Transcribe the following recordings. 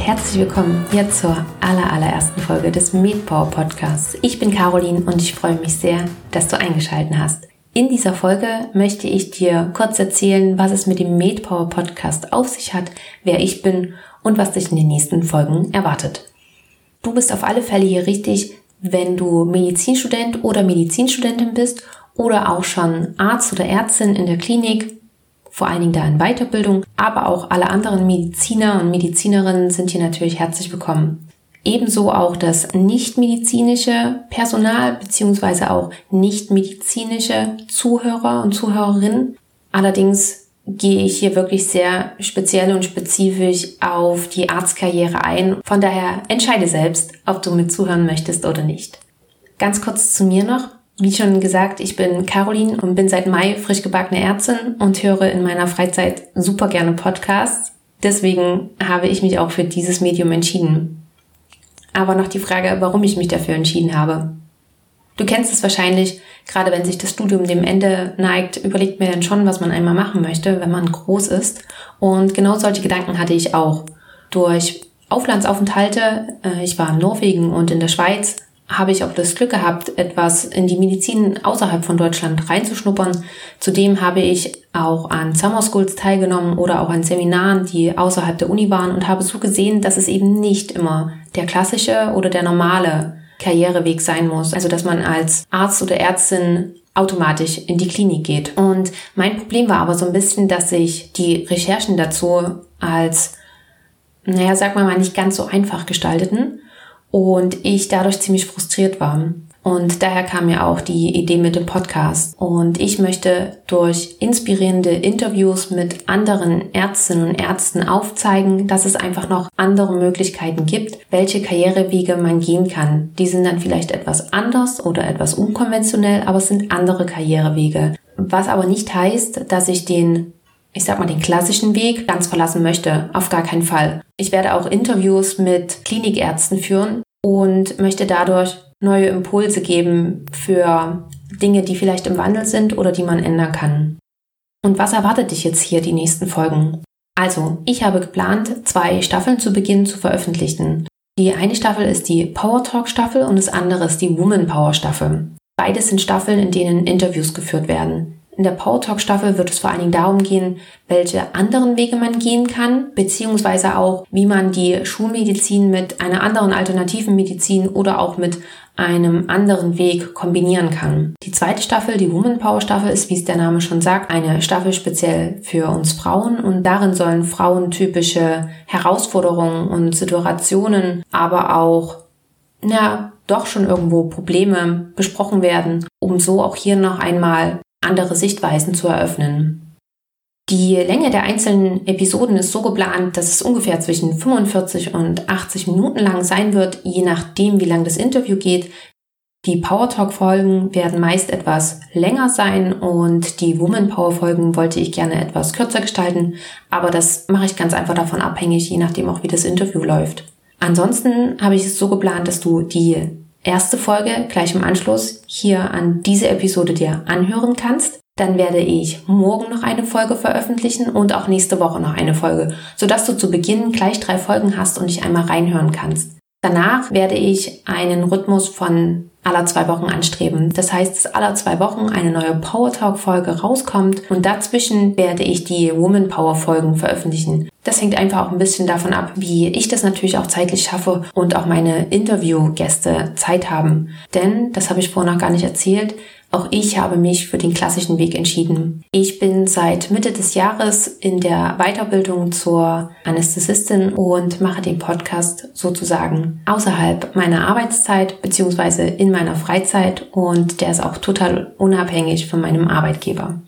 herzlich willkommen hier zur aller, allerersten Folge des MedPower Podcasts. Ich bin Caroline und ich freue mich sehr, dass du eingeschaltet hast. In dieser Folge möchte ich dir kurz erzählen, was es mit dem MedPower Podcast auf sich hat, wer ich bin und was dich in den nächsten Folgen erwartet. Du bist auf alle Fälle hier richtig, wenn du Medizinstudent oder Medizinstudentin bist oder auch schon Arzt oder Ärztin in der Klinik vor allen Dingen da in Weiterbildung, aber auch alle anderen Mediziner und Medizinerinnen sind hier natürlich herzlich willkommen. Ebenso auch das nichtmedizinische Personal beziehungsweise auch nichtmedizinische Zuhörer und Zuhörerinnen. Allerdings gehe ich hier wirklich sehr speziell und spezifisch auf die Arztkarriere ein. Von daher entscheide selbst, ob du mit zuhören möchtest oder nicht. Ganz kurz zu mir noch. Wie schon gesagt, ich bin Caroline und bin seit Mai frisch gebackene Ärztin und höre in meiner Freizeit super gerne Podcasts. Deswegen habe ich mich auch für dieses Medium entschieden. Aber noch die Frage, warum ich mich dafür entschieden habe. Du kennst es wahrscheinlich, gerade wenn sich das Studium dem Ende neigt, überlegt mir dann schon, was man einmal machen möchte, wenn man groß ist. Und genau solche Gedanken hatte ich auch. Durch Auflandsaufenthalte, äh, ich war in Norwegen und in der Schweiz, habe ich auch das Glück gehabt, etwas in die Medizin außerhalb von Deutschland reinzuschnuppern. Zudem habe ich auch an Summer Schools teilgenommen oder auch an Seminaren, die außerhalb der Uni waren und habe so gesehen, dass es eben nicht immer der klassische oder der normale Karriereweg sein muss. Also, dass man als Arzt oder Ärztin automatisch in die Klinik geht. Und mein Problem war aber so ein bisschen, dass sich die Recherchen dazu als, naja, sag mal mal, nicht ganz so einfach gestalteten und ich dadurch ziemlich frustriert war. Und daher kam mir auch die Idee mit dem Podcast. Und ich möchte durch inspirierende Interviews mit anderen Ärztinnen und Ärzten aufzeigen, dass es einfach noch andere Möglichkeiten gibt, welche Karrierewege man gehen kann. Die sind dann vielleicht etwas anders oder etwas unkonventionell, aber es sind andere Karrierewege. Was aber nicht heißt, dass ich den ich sag mal, den klassischen Weg ganz verlassen möchte. Auf gar keinen Fall. Ich werde auch Interviews mit Klinikärzten führen und möchte dadurch neue Impulse geben für Dinge, die vielleicht im Wandel sind oder die man ändern kann. Und was erwartet dich jetzt hier die nächsten Folgen? Also, ich habe geplant, zwei Staffeln zu Beginn zu veröffentlichen. Die eine Staffel ist die Power Talk Staffel und das andere ist die Woman Power Staffel. Beides sind Staffeln, in denen Interviews geführt werden. In der Power Talk Staffel wird es vor allen Dingen darum gehen, welche anderen Wege man gehen kann, beziehungsweise auch, wie man die Schulmedizin mit einer anderen alternativen Medizin oder auch mit einem anderen Weg kombinieren kann. Die zweite Staffel, die Woman Power Staffel, ist, wie es der Name schon sagt, eine Staffel speziell für uns Frauen und darin sollen frauentypische Herausforderungen und Situationen, aber auch ja, doch schon irgendwo Probleme besprochen werden, um so auch hier noch einmal andere Sichtweisen zu eröffnen. Die Länge der einzelnen Episoden ist so geplant, dass es ungefähr zwischen 45 und 80 Minuten lang sein wird, je nachdem, wie lang das Interview geht. Die Power Talk Folgen werden meist etwas länger sein und die Woman Power Folgen wollte ich gerne etwas kürzer gestalten, aber das mache ich ganz einfach davon abhängig, je nachdem auch wie das Interview läuft. Ansonsten habe ich es so geplant, dass du die erste Folge gleich im Anschluss hier an diese Episode dir anhören kannst. Dann werde ich morgen noch eine Folge veröffentlichen und auch nächste Woche noch eine Folge, sodass du zu Beginn gleich drei Folgen hast und dich einmal reinhören kannst. Danach werde ich einen Rhythmus von aller zwei Wochen anstreben. Das heißt, dass aller zwei Wochen eine neue Power Talk Folge rauskommt und dazwischen werde ich die Woman Power Folgen veröffentlichen. Das hängt einfach auch ein bisschen davon ab, wie ich das natürlich auch zeitlich schaffe und auch meine Interviewgäste Zeit haben. Denn, das habe ich vorher noch gar nicht erzählt, auch ich habe mich für den klassischen Weg entschieden. Ich bin seit Mitte des Jahres in der Weiterbildung zur Anästhesistin und mache den Podcast sozusagen außerhalb meiner Arbeitszeit beziehungsweise in meiner Freizeit und der ist auch total unabhängig von meinem Arbeitgeber.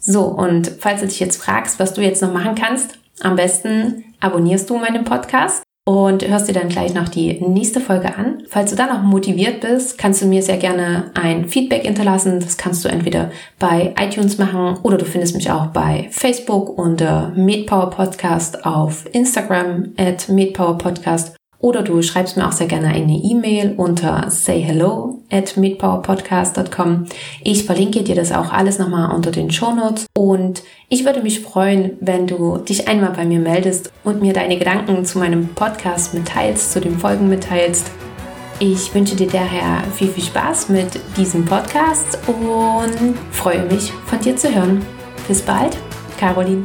So, und falls du dich jetzt fragst, was du jetzt noch machen kannst, am besten abonnierst du meinen Podcast und hörst dir dann gleich noch die nächste Folge an. Falls du dann noch motiviert bist, kannst du mir sehr gerne ein Feedback hinterlassen. Das kannst du entweder bei iTunes machen oder du findest mich auch bei Facebook unter MedPower Podcast, auf Instagram at MedPower Podcast Oder du schreibst mir auch sehr gerne eine E-Mail unter sayhello at meetpowerpodcast.com. Ich verlinke dir das auch alles nochmal unter den Shownotes und ich würde mich freuen, wenn du dich einmal bei mir meldest und mir deine Gedanken zu meinem Podcast mitteilst, zu den Folgen mitteilst. Ich wünsche dir daher viel, viel Spaß mit diesem Podcast und freue mich, von dir zu hören. Bis bald, Caroline.